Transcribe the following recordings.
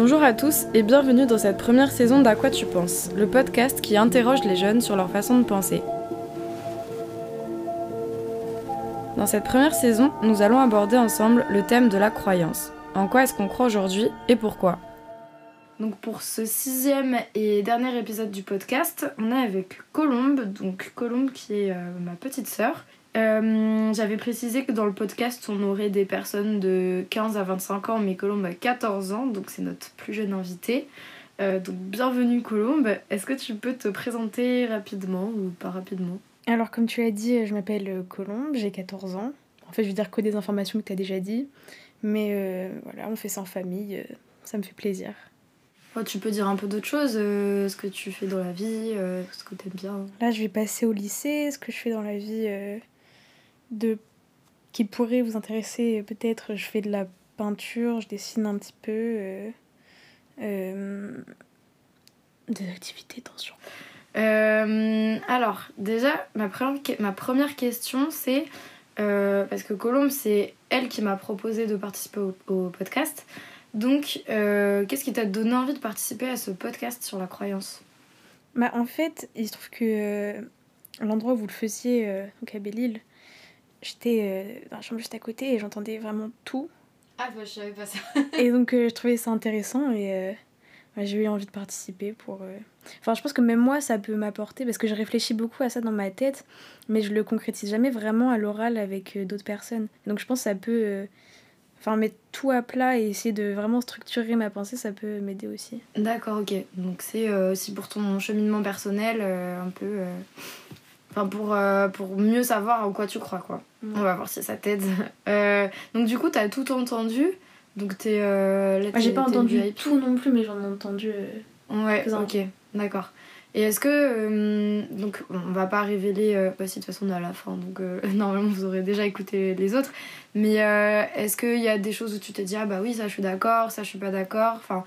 Bonjour à tous et bienvenue dans cette première saison d'À quoi tu penses, le podcast qui interroge les jeunes sur leur façon de penser. Dans cette première saison, nous allons aborder ensemble le thème de la croyance. En quoi est-ce qu'on croit aujourd'hui et pourquoi? Donc pour ce sixième et dernier épisode du podcast, on est avec Colombe, donc Colombe qui est euh, ma petite sœur. Euh, j'avais précisé que dans le podcast on aurait des personnes de 15 à 25 ans, mais Colombe a 14 ans, donc c'est notre plus jeune invité. Euh, donc bienvenue Colombe, est-ce que tu peux te présenter rapidement ou pas rapidement? Alors comme tu l'as dit, je m'appelle Colombe, j'ai 14 ans. En fait je veux dire que des informations que tu as déjà dit, mais voilà, on fait ça en famille, ça me fait plaisir tu peux dire un peu d'autres choses, euh, ce que tu fais dans la vie, euh, ce que tu aimes bien? Là, je vais passer au lycée, ce que je fais dans la vie euh, de qui pourrait vous intéresser peut-être. Je fais de la peinture, je dessine un petit peu. des activités, attention. alors, déjà, ma première, ma première question, c'est parce que Colombe, c'est elle qui m'a proposé de participer au podcast. Donc, euh, qu'est-ce qui t'a donné envie de participer à ce podcast sur la croyance? Bah, En fait, il se trouve que euh, l'endroit où vous le faisiez, euh, donc à Belle-Île, j'étais dans la chambre juste à côté et j'entendais vraiment tout. Ah, bah, je savais pas ça. et donc, je trouvais ça intéressant et bah, j'ai eu envie de participer pour. Enfin, je pense que même moi, ça peut m'apporter parce que je réfléchis beaucoup à ça dans ma tête, mais je le concrétise jamais vraiment à l'oral avec d'autres personnes. Donc, je pense que ça peut enfin mettre tout à plat et essayer de vraiment structurer ma pensée, ça peut m'aider aussi. D'accord, ok. Donc c'est euh, aussi pour ton cheminement personnel, euh, un peu... Euh, enfin, pour, pour mieux savoir en quoi tu crois, quoi. On va voir si ça t'aide. donc du coup, t'as tout entendu. Donc t'es... Ah, j'ai pas entendu tout non plus, mais j'en ai entendu... ouais, ok. D'accord. Et est-ce que. Euh, donc, on va pas révéler. Euh, bah, si, de toute façon, on est à la fin, donc euh, normalement, vous aurez déjà écouté les autres. Mais est-ce qu'il y a des choses où tu te dis, ah bah oui, ça je suis d'accord, ça je suis pas d'accord? Enfin,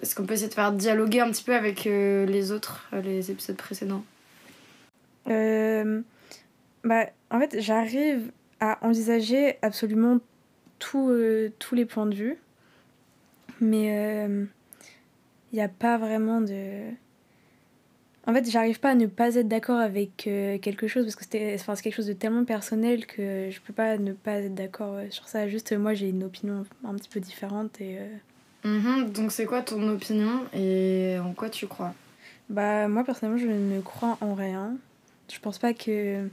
est-ce qu'on peut essayer de faire dialoguer un petit peu avec les autres, les épisodes précédents? Bah, en fait, j'arrive à envisager absolument tous les points de vue. Mais il n'y a pas vraiment de en fait, j'arrive pas à ne pas être d'accord avec euh, quelque chose parce que c'était enfin, c'est quelque chose de tellement personnel que je peux pas ne pas être d'accord euh, sur ça. Juste, moi, j'ai une opinion un petit peu différente et. Euh, mhm. donc, c'est quoi ton opinion et en quoi tu crois? Bah, moi, personnellement, je ne crois en rien. Je pense pas que.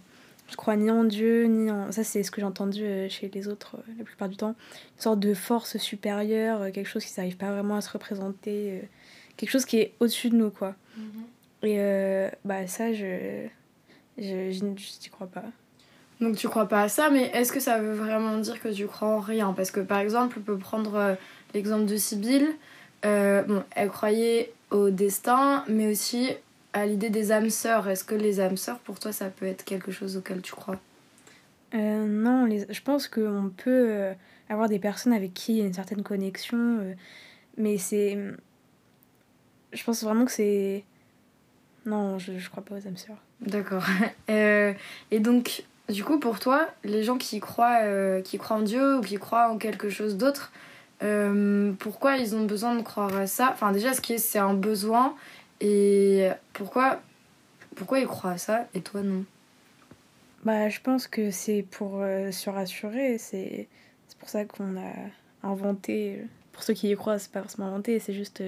Je crois ni en Dieu, ni en. Ça, c'est ce que j'ai entendu chez les autres la plupart du temps. Une sorte de force supérieure, quelque chose qui n'arrive pas vraiment à se représenter. quelque chose qui est au-dessus de nous, quoi. Mhm. Et euh, bah ça, je je crois pas. Donc tu crois pas à ça, mais est-ce que ça veut vraiment dire que tu crois en rien? Parce que par exemple, on peut prendre euh, l'exemple de Sibylle. Euh, bon, elle croyait au destin, mais aussi à l'idée des âmes sœurs. Est-ce que les âmes sœurs, pour toi, ça peut être quelque chose auquel tu crois? Non, les... je pense qu'on peut avoir des personnes avec qui il y a une certaine connexion, mais c'est... Je pense vraiment que c'est non, je, je crois pas aux âmes sœurs. D'accord. Euh, et donc, du coup, pour toi, les gens qui croient, euh, qui croient en Dieu ou qui croient en quelque chose d'autre, euh, pourquoi ils ont besoin de croire à ça? Enfin, déjà, ce qui est, c'est un besoin? Et pourquoi, pourquoi ils croient à ça et toi non? Bah, je pense que c'est pour se rassurer. C'est pour ça qu'on a inventé. Pour ceux qui y croient, c'est pas forcément inventé, c'est juste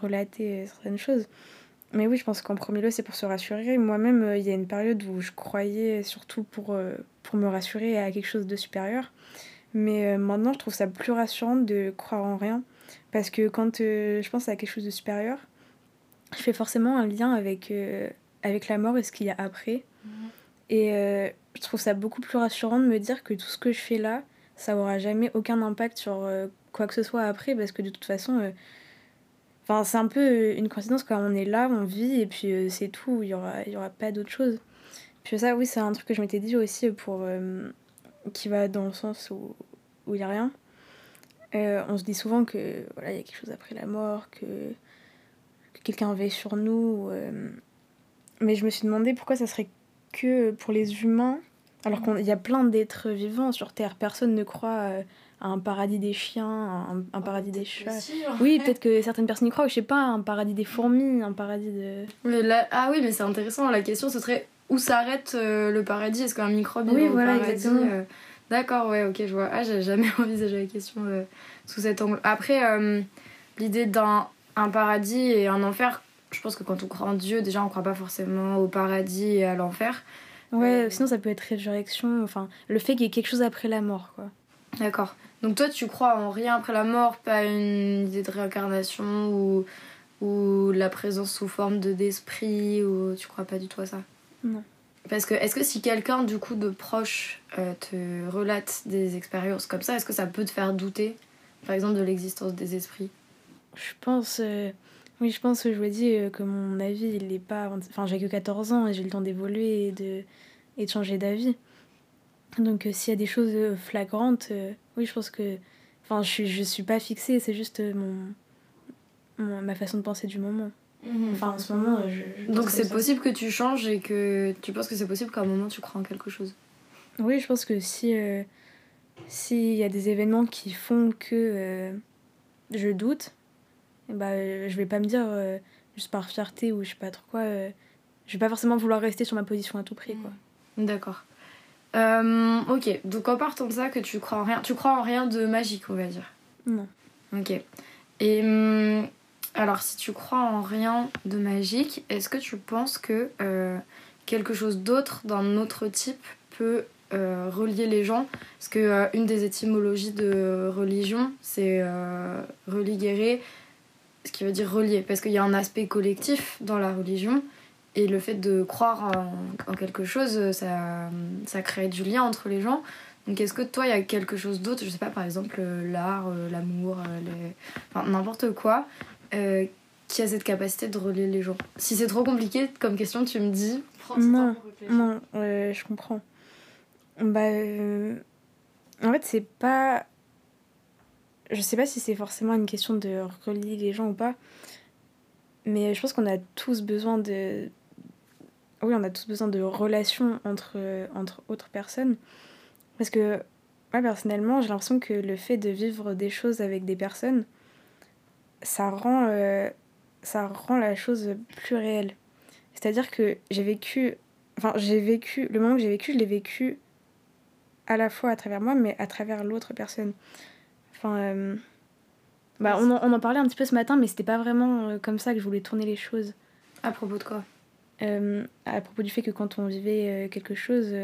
relater certaines choses. Mais oui, je pense qu'en premier lieu, c'est pour se rassurer. Moi-même, euh, il y a une période où je croyais surtout pour, euh, pour me rassurer à quelque chose de supérieur. Mais euh, maintenant, je trouve ça plus rassurant de croire en rien. Parce que quand je pense à quelque chose de supérieur, je fais forcément un lien avec, avec la mort et ce qu'il y a après. Mhm. Et je trouve ça beaucoup plus rassurant de me dire que tout ce que je fais là, ça aura jamais aucun impact sur quoi que ce soit après. Parce que de toute façon Enfin, c'est un peu euh, une coïncidence quand on est là, on vit et puis euh, c'est tout, il n'y aura, y aura pas d'autre chose. Puis ça, oui, c'est un truc que je m'étais dit aussi pour. Euh, qui va dans le sens où il n'y a rien. on se dit souvent que voilà, il y a quelque chose après la mort, que quelqu'un veille sur nous. mais je me suis demandé pourquoi ça serait que pour les humains Alors qu'il y a plein d'êtres vivants sur Terre. Personne ne croit euh, à un paradis des chiens, un, un paradis des chats. Oui, peut-être que certaines personnes y croient, je sais pas, un paradis des fourmis, un paradis de. Mais ah oui, mais c'est intéressant. La question, ce serait où s'arrête euh, le paradis? Est-ce qu'un microbe Oui, voilà, paradis exactement. euh, D'accord, ouais, ok, je vois. Ah, j'ai jamais envisagé la question euh, sous cet angle. Après, l'idée d'un un paradis et un enfer, je pense que quand on croit en Dieu, déjà, on croit pas forcément au paradis et à l'enfer. Ouais, sinon ça peut être résurrection, enfin, le fait qu'il y ait quelque chose après la mort, quoi. D'accord. Donc toi, tu crois en rien après la mort, pas une idée de réincarnation ou, ou la présence sous forme de d'esprit, ou tu crois pas du tout à ça? Non. Parce que est-ce que si quelqu'un du coup de proche euh, te relate des expériences comme ça, est-ce que ça peut te faire douter, par exemple, de l'existence des esprits? Je pense, euh, oui, je pense que je vous ai dit euh, que mon avis, il est pas, enfin, j'ai que 14 ans et j'ai le temps d'évoluer et de et de changer d'avis. Donc s'il y a des choses flagrantes, oui, je pense que, enfin, je suis, je suis pas fixée, c'est juste mon, ma façon de penser du moment. Mhm. Enfin, en ce moment, je, Donc c'est possible que tu changes et que tu penses que c'est possible qu'à un moment tu crois en quelque chose. Oui, je pense que si euh, s'il y a des événements qui font que euh, je doute, bah je vais pas me dire euh, juste par fierté ou je sais pas trop quoi. je vais pas forcément vouloir rester sur ma position à tout prix, quoi. D'accord. ok, donc en partant de ça, que tu crois en rien, tu crois en rien de magique, on va dire. Non. Ok. Et hum, alors, si tu crois en rien de magique, est-ce que tu penses que euh, quelque chose d'autre d'un autre type peut euh, relier les gens? Parce que euh, une des étymologies de religion, c'est religere, ce qui veut dire relier, parce qu'il y a un aspect collectif dans la religion. Et le fait de croire en, quelque chose, ça, ça crée du lien entre les gens. Donc est-ce que toi, il y a quelque chose d'autre, je sais pas, par exemple l'art, l'amour, enfin, n'importe quoi, euh, qui a cette capacité de relier les gens? Si c'est trop compliqué comme question, tu me dis. non, non, je comprends. Bah, euh, en fait, c'est pas. Je sais pas si c'est forcément une question de relier les gens ou pas, mais je pense qu'on a tous besoin de. Oui, on a tous besoin de relations entre, entre autres personnes. Parce que, moi, personnellement, j'ai l'impression que le fait de vivre des choses avec des personnes, ça rend, euh, ça rend la chose plus réelle. C'est-à-dire que j'ai vécu, enfin j'ai vécu, le moment que j'ai vécu, je l'ai vécu à la fois à travers moi, mais à travers l'autre personne. Enfin, euh, bah, on, en, on, en, parlait un petit peu ce matin, mais c'était pas vraiment euh, comme ça que je voulais tourner les choses. À propos de quoi? À propos du fait que quand on vivait quelque chose,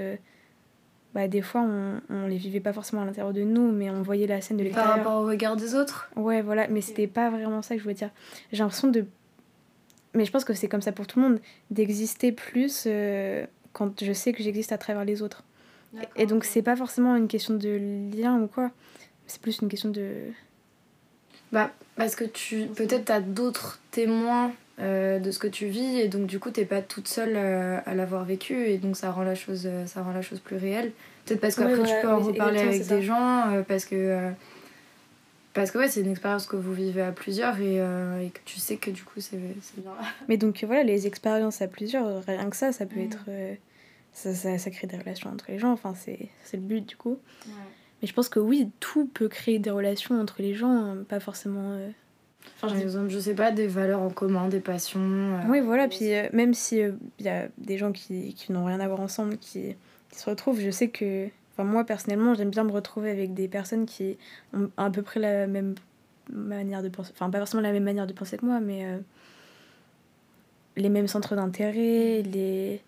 bah, des fois, on, on les vivait pas forcément à l'intérieur de nous, mais on voyait la scène de l'extérieur. Par rapport au regard des autres? Ouais, voilà, mais c'était pas vraiment ça que je voulais dire. J'ai l'impression de. Mais je pense que c'est comme ça pour tout le monde, d'exister plus euh, quand je sais que j'existe à travers les autres. Et donc, c'est pas forcément une question de lien ou quoi, c'est plus une question de. Bah, parce que tu. Peut-être t'as d'autres témoins euh, de ce que tu vis et donc du coup t'es pas toute seule euh, à l'avoir vécu et donc ça rend la chose euh, ça rend la chose plus réelle. Peut-être parce qu'après tu peux en reparler avec des gens parce que parce que ouais c'est une expérience que vous vivez à plusieurs et, et, que tu sais que du coup c'est bien. Mais donc voilà les expériences à plusieurs rien que ça ça peut être ça, ça, ça, crée des relations entre les gens enfin c'est le but du coup mais je pense que oui tout peut créer des relations entre les gens hein, pas forcément par exemple, je sais pas, des valeurs en commun, des passions. Euh, oui, voilà, puis euh, même s'il il euh, y a des gens qui, qui n'ont rien à voir ensemble, qui, qui, se retrouvent, je sais que. Enfin, moi, personnellement, j'aime bien me retrouver avec des personnes qui ont à peu près la même manière de penser. Enfin, pas forcément la même manière de penser que moi, mais. les mêmes centres d'intérêt, les,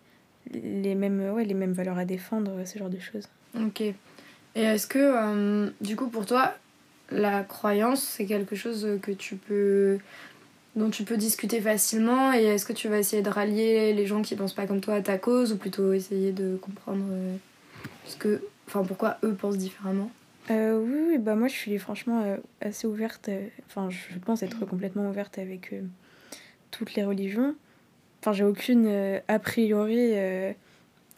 les, mêmes, ouais, les mêmes valeurs à défendre, ce genre de choses. Ok. Et est-ce que, du coup, pour toi, la croyance, c'est quelque chose que tu peux dont tu peux discuter facilement et est-ce que tu vas essayer de rallier les gens qui pensent pas comme toi à ta cause ou plutôt essayer de comprendre euh, ce que enfin pourquoi eux pensent différemment? Euh, oui, bah moi je suis franchement euh, assez ouverte enfin je pense être complètement ouverte avec toutes les religions. Enfin j'ai aucune a priori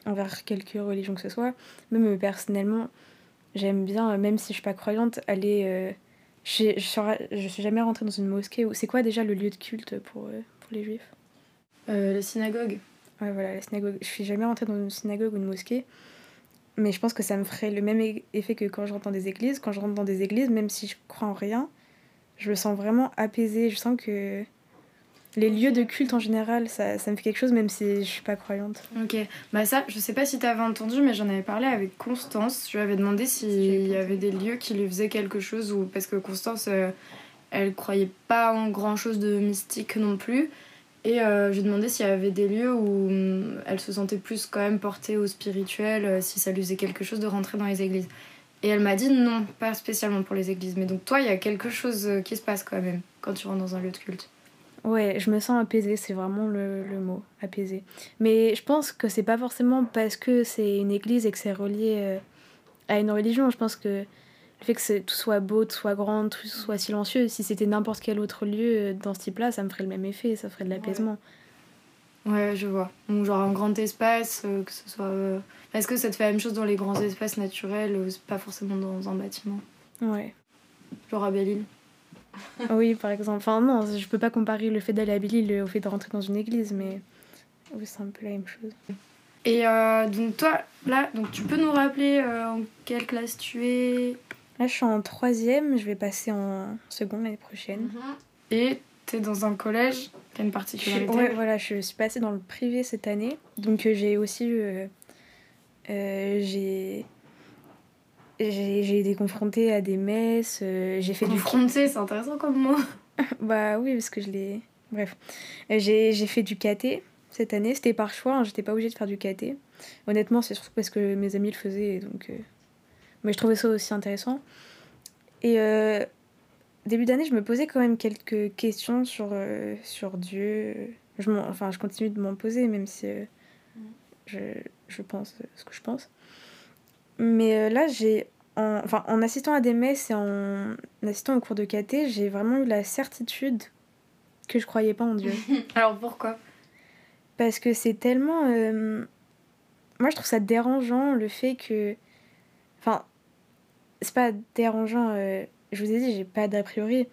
envers quelque religion que ce soit. Même personnellement J'aime bien, euh, même si je suis pas croyante, aller. Euh, je, je, je, suis jamais rentrée dans une mosquée. C'est quoi déjà le lieu de culte pour, euh, pour les juifs? La synagogue. Ouais, voilà, la synagogue. Je suis jamais rentrée dans une synagogue ou une mosquée. mais je pense que ça me ferait le même e- effet que quand je rentre dans des églises. Quand je rentre dans des églises, même si je crois en rien, je me sens vraiment apaisée. Je sens que les lieux de culte en général, ça, ça me fait quelque chose, même si je suis pas croyante. Ok, bah ça, je sais pas si t'avais entendu, mais j'en avais parlé avec Constance. Je lui avais demandé s'il y avait des lieux qui lui faisaient quelque chose, ou parce que Constance, euh, elle croyait pas en grand chose de mystique non plus. Et euh, je lui ai demandé s'il y avait des lieux où hum, elle se sentait plus quand même portée au spirituel, euh, si ça lui faisait quelque chose de rentrer dans les églises. Et elle m'a dit non, pas spécialement pour les églises. Mais donc toi, il y a quelque chose euh, qui se passe quand même quand tu rentres dans un lieu de culte. Ouais, je me sens apaisée, c'est vraiment le, le mot, apaisée. Mais je pense que c'est pas forcément parce que c'est une église et que c'est relié euh, à une religion. Je pense que le fait que tout soit beau, tout soit grand, tout soit silencieux, si c'était n'importe quel autre lieu euh, dans ce type-là, ça me ferait le même effet, ça ferait de l'apaisement. Ouais, je vois. Donc genre un grand espace, euh, que ce soit... euh, Est-ce que ça te fait la même chose dans les grands espaces naturels, pas forcément dans un bâtiment? Ouais. Genre à Belle-Île? oui, par exemple. Enfin, non, je peux pas comparer le fait d'aller à Belle-Île au fait de rentrer dans une église, mais oui, c'est un peu la même chose. Et euh, donc toi, là, donc tu peux nous rappeler euh, en quelle classe tu es? Là, je suis en troisième, je vais passer en seconde l'année prochaine. Et t'es dans un collège? Qui a une particularité? Ouais, voilà, je suis passée dans le privé cette année. Donc euh, j'ai aussi eu... j'ai... J'ai été confrontée à des messes, euh, j'ai fait du... Confronté, c'est intéressant comme mot. Bah oui, parce que je l'ai... Bref. Euh, J'ai fait du KT cette année, c'était par choix, hein, j'étais pas obligée de faire du KT. Honnêtement, c'est surtout parce que mes amis le faisaient, donc... euh, Mais je trouvais ça aussi intéressant. Et euh, début d'année, je me posais quand même quelques questions sur, sur Dieu. Je m'en- enfin, je continue de m'en poser, même si euh, je, je pense ce que je pense. Mais euh, là, j'ai... En, enfin, en assistant à des messes et en assistant au cours de KT, j'ai vraiment eu la certitude que je croyais pas en Dieu. Alors pourquoi? Parce que c'est tellement. euh, Moi, je trouve ça dérangeant le fait que. Enfin, c'est pas dérangeant, euh, je vous ai dit, j'ai pas d'a priori,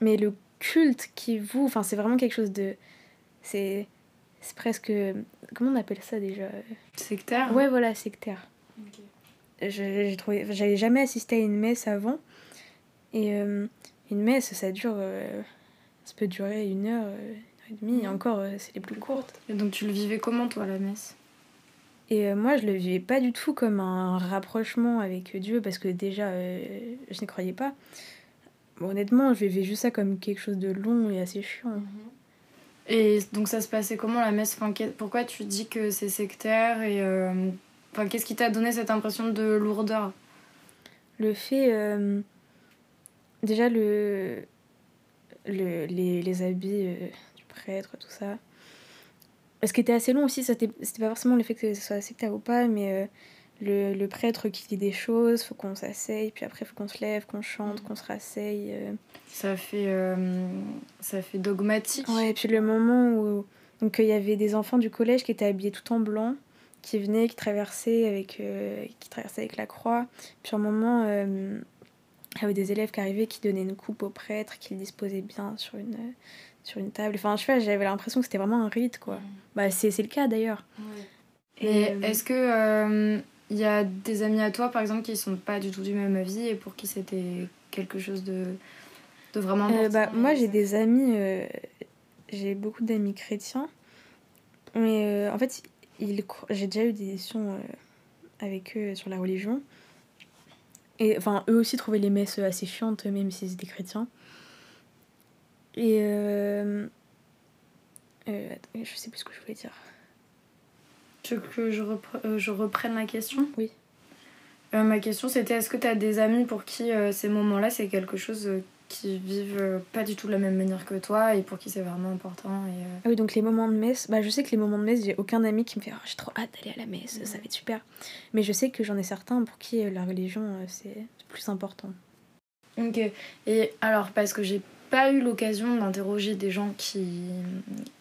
mais le culte qui vous. Enfin, c'est vraiment quelque chose de. C'est. C'est presque. Comment on appelle ça déjà? Sectaire Ouais, voilà, sectaire. J'ai trouvé. enfin, J'avais jamais assisté à une messe avant. Et euh, une messe, ça dure. euh, Ça peut durer une heure, euh, une heure et demie, et encore, c'est les plus courtes. Et donc tu le vivais comment toi la messe? Et moi, je le vivais pas du tout comme un rapprochement avec Dieu, parce que déjà, euh, je n'y croyais pas. Bon, honnêtement, je vivais juste ça comme quelque chose de long et assez chiant. Et donc ça se passait comment la messe? Enfin, Pourquoi tu dis que c'est sectaire et enfin, qu'est-ce qui t'a donné cette impression de lourdeur? Le fait. euh, déjà, le, le, les, les habits euh, du prêtre, tout ça. Ce qui était assez long aussi, c'était pas forcément le fait que ce soit sectaire ou pas, mais euh, le, le prêtre qui dit des choses, faut qu'on s'asseye, puis après faut qu'on se lève, qu'on chante, Mhm. qu'on se rasseye. euh. Ça fait ça fait dogmatique. Ouais, et puis le moment où donc il y avait des enfants du collège qui étaient habillés tout en blanc, qui venaient, qui traversaient avec euh, qui traversaient avec la croix. Puis à un moment, euh, il y avait des élèves qui arrivaient, qui donnaient une coupe au prêtre, qui le disposaient bien sur une sur une table. Enfin, je sais j'avais l'impression que c'était vraiment un rite, quoi. Bah, c'est c'est le cas d'ailleurs. Et Euh, est-ce que euh, il y a des amis à toi par exemple qui sont pas du tout du même avis et pour qui c'était quelque chose de de vraiment Euh, important bah, moi, j'ai des amis, euh, j'ai beaucoup d'amis chrétiens, mais euh, en fait, ils, j'ai déjà eu des discussions euh, avec eux sur la religion. Et enfin, eux aussi trouvaient les messes assez chiantes, même s'ils étaient chrétiens. Et. Euh, euh, attends, je sais plus ce que je voulais dire. Tu veux que je, repre- euh, je reprenne la question? Oui. Ma question c'était est-ce que tu as des amis pour qui ces moments-là c'est quelque chose qui vivent euh, pas du tout de la même manière que toi et pour qui c'est vraiment important et, euh, Ah oui, donc les moments de messe, bah, je sais que les moments de messe, j'ai aucun ami qui me fait oh, j'ai trop hâte d'aller à la messe, ça va être super. Mais je sais que j'en ai certains pour qui euh, la religion, c'est plus important. Ok. Et alors, parce que j'ai pas eu l'occasion d'interroger des gens qui,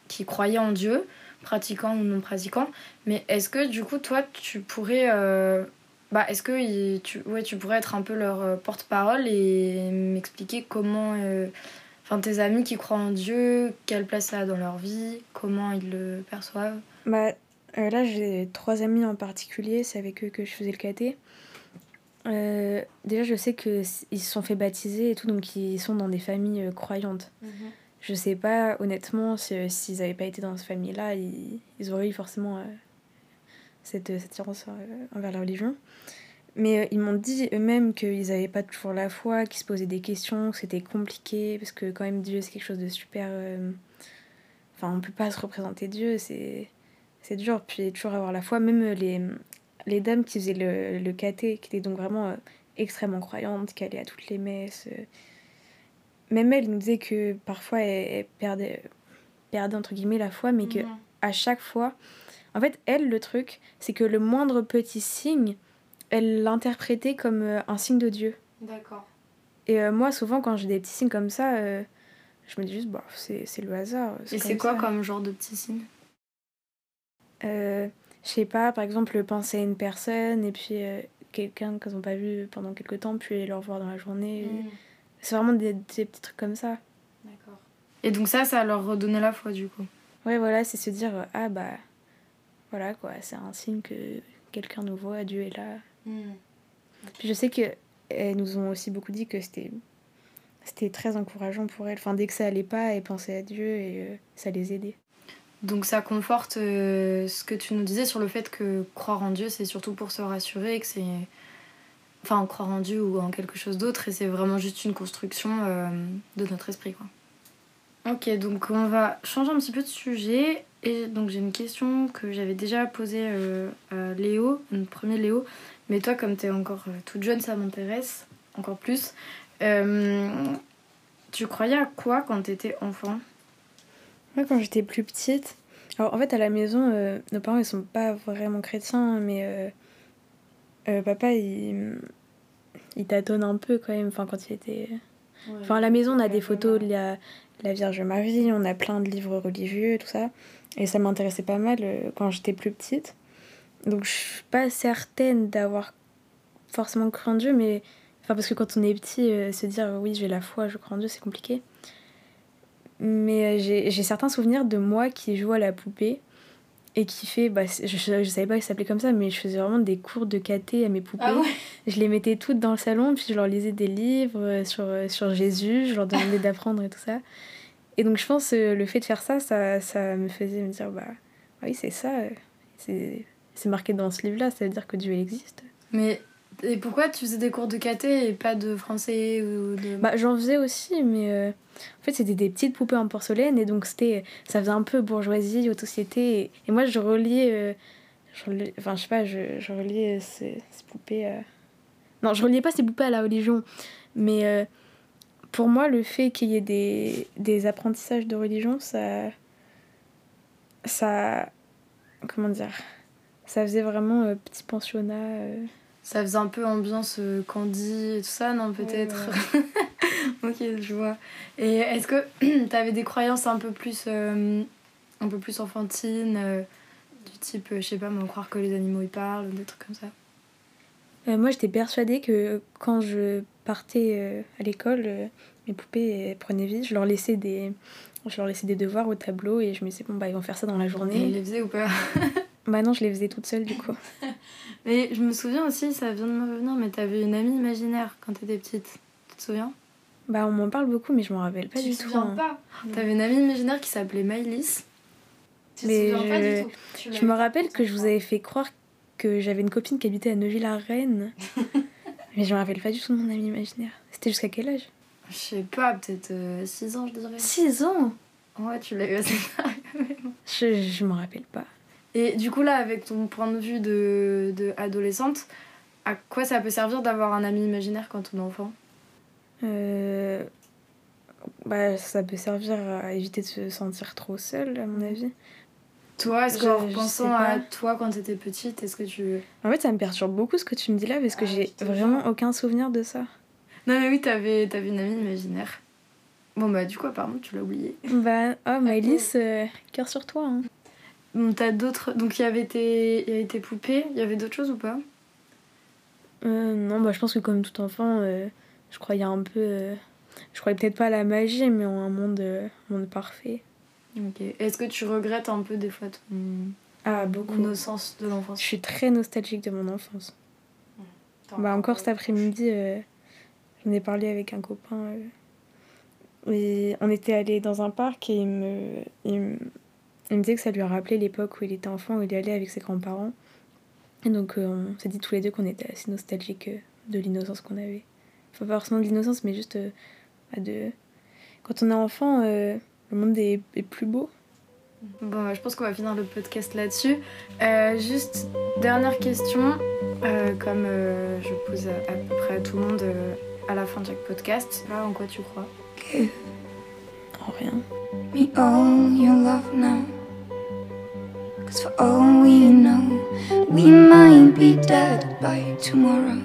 qui croyaient en Dieu, pratiquants ou non pratiquants, mais est-ce que du coup, toi, tu pourrais. euh, bah, est-ce que il- tu, ouais, tu pourrais être un peu leur euh, porte-parole et m'expliquer comment. euh, Enfin, tes amis qui croient en Dieu, quelle place ça a dans leur vie, comment ils le perçoivent? Bah, Euh, là, j'ai trois amis en particulier, c'est avec eux que je faisais le caté. Euh, déjà, je sais qu'ils se sont fait baptiser et tout, donc ils sont dans des familles euh, croyantes. Mhm. Je sais pas, honnêtement, si- s'ils n'avaient pas été dans cette famille-là, ils, ils auraient eu forcément euh, cette, attirance euh, envers la religion. Mais euh, ils m'ont dit eux-mêmes qu'ils n'avaient pas toujours la foi, qu'ils se posaient des questions, que c'était compliqué, parce que quand même Dieu c'est quelque chose de super... euh, Enfin, on peut pas se représenter Dieu, c'est c'est dur. Puis toujours avoir la foi, même les, les dames qui faisaient le, le caté, qui étaient donc vraiment euh, extrêmement croyantes, qui allaient à toutes les messes. euh, même elles nous disaient que parfois elles, elles perdaient, perdaient entre guillemets la foi, mais que Mhm. à chaque fois. En fait, elle, le truc, c'est que le moindre petit signe, elle l'interprétait comme euh, un signe de Dieu. D'accord. Et euh, moi, souvent, quand j'ai des petits signes comme ça, euh, je me dis juste, bah, c'est c'est le hasard. Et c'est quoi ça. comme genre de petit signe? Euh, Je sais pas, par exemple, penser à une personne et puis quelqu'un qu'ils n'ont pas vu pendant quelques temps, puis le revoir dans la journée. Mhm. C'est vraiment des, des petits trucs comme ça. D'accord. Et donc ça, ça leur redonnait la foi du coup? Ouais, voilà, c'est se dire, ah bah, voilà quoi, c'est un signe que quelqu'un nous voit, Dieu est là. Puis je sais que elles nous ont aussi beaucoup dit que c'était c'était très encourageant pour elles. Enfin, dès que ça allait pas, elles pensaient à Dieu et euh, ça les aidait. Donc ça conforte euh, ce que tu nous disais sur le fait que croire en Dieu, c'est surtout pour se rassurer, que c'est... Enfin, croire en Dieu ou en quelque chose d'autre, et c'est vraiment juste une construction euh, de notre esprit, quoi. Ok, donc on va changer un petit peu de sujet. Et donc j'ai une question que j'avais déjà posée euh, à Léo, notre premier Léo. Mais toi, comme tu es encore euh, toute jeune, ça m'intéresse encore plus. Euh, tu croyais à quoi quand tu étais enfant? Moi, quand j'étais plus petite, alors en fait, à la maison, euh, nos parents ils sont pas vraiment chrétiens, mais euh, euh, papa il, il tâtonne un peu quand même. Enfin, quand il était. Enfin, à la maison, on a des photos de la, la Vierge Marie, on a plein de livres religieux, tout ça. Et ça m'intéressait pas mal euh, quand j'étais plus petite. Donc, je suis pas certaine d'avoir forcément cru en Dieu, mais. Enfin, parce que quand on est petit, euh, se dire oui, j'ai la foi, je crois en Dieu, c'est compliqué. Mais euh, j'ai certains souvenirs de moi qui joue à la poupée et qui fait. Bah, je, je, je savais pas que ça s'appelait comme ça, mais je faisais vraiment des cours de caté à mes poupées. Ah ouais Je les mettais toutes dans le salon, puis je leur lisais des livres euh, sur, euh, sur Jésus, je leur demandais d'apprendre et tout ça. Et donc je pense euh, le fait de faire ça, ça, ça me faisait me dire, bah oui, c'est ça, c'est c'est marqué dans ce livre-là, ça veut dire que Dieu existe. Mais et pourquoi tu faisais des cours de caté et pas de français ou de... Bah j'en faisais aussi, mais euh, en fait c'était des petites poupées en porcelaine, et donc c'était ça faisait un peu bourgeoisie, haute et, moi je reliais, euh, je sais pas, je, je reliais euh, ces, ces poupées... euh, Non, je reliais pas ces poupées à la religion, mais euh, pour moi le fait qu'il y ait des, des apprentissages de religion, ça... Ça... Comment dire Ça faisait vraiment euh, petit pensionnat... euh, Ça faisait un peu ambiance euh, Candy et tout ça, non peut-être Ok, je vois. Et est-ce que t'avais des croyances un peu plus, euh, un peu plus enfantines, euh, du type, je sais pas, moi, croire que les animaux ils parlent, des trucs comme ça? Moi, j'étais persuadée que quand je partais à l'école, mes poupées prenaient vie. Je leur laissais des, je leur laissais des devoirs au tableau et je me disais bon bah ils vont faire ça dans la Et ils journée. les faisaient ou pas? Bah non, je les faisais toute seule du coup. Mais je me souviens aussi, ça vient de me revenir, mais t'avais une amie imaginaire quand t'étais petite. Tu te souviens? Bah on m'en parle beaucoup mais je m'en rappelle pas Tu du te tout. souviens hein. pas? T'avais une amie imaginaire qui s'appelait Maëlys. Tu te Mais souviens pas je- du tout Tu Je me rappelle pas que je vous avais fait croire que j'avais une copine qui habitait à Neuville-la-Reine. mais je me rappelle pas du tout de mon ami imaginaire. C'était jusqu'à quel âge? Je sais pas, peut-être 6 ans, je dirais. 6 ans? Ouais, tu l'as eu assez tard. Je, je m'en rappelle pas. Et du coup, là, avec ton point de vue de, de adolescente, à quoi ça peut servir d'avoir un ami imaginaire quand on est enfant? Euh, bah, ça peut servir à éviter de se sentir trop seul, à mon avis. Toi, est-ce qu'en pas. à toi quand t'étais petite, est-ce que tu. En fait, ça me perturbe beaucoup ce que tu me dis là parce que Ah, j'ai vraiment aucun souvenir de ça. Non, mais oui, t'avais avais une amie imaginaire. Bon, bah, du coup, apparemment, tu l'as oublié. Bah, oh, Maëlys, euh, cœur sur toi. Hein. Bon, t'as d'autres. Donc, il y avait tes, il y avait tes poupées, il y avait d'autres choses ou pas? Euh, non, bah, je pense que comme tout enfant, euh, je croyais un peu. euh, je croyais peut-être pas à la magie, mais en un monde, euh, monde parfait. Ok. Est-ce que tu regrettes un peu des fois ton. Ah, beaucoup. Innocence de Je l'enfance. suis très nostalgique de mon enfance. Bah, encore cet après-midi, j'en ai parlé avec un copain. et on était allé dans un parc et il me, il, me, il me disait que ça lui a rappelé l'époque où il était enfant, où il allait avec ses grands-parents. Et donc euh, on s'est dit tous les deux qu'on était assez nostalgiques euh, de l'innocence qu'on avait. Enfin, pas forcément de l'innocence, mais juste euh, bah, de. Quand on est enfant, euh, le monde est, est plus beau. Bon, je pense qu'on va finir le podcast là-dessus. Euh, juste, dernière question, euh, comme euh, je pose à, à peu près à tout le monde euh, à la fin de chaque podcast. Là, en quoi tu crois? En rien. me all your love now. Cause for all we know, we might be dead by tomorrow.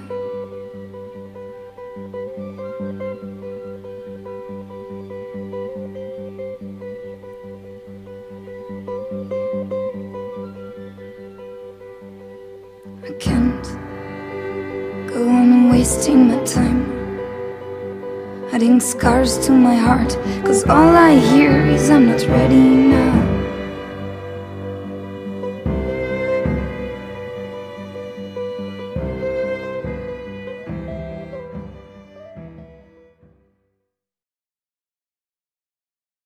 I can't go on wasting my time adding scars to my heart. Cause all I hear is I'm not ready now.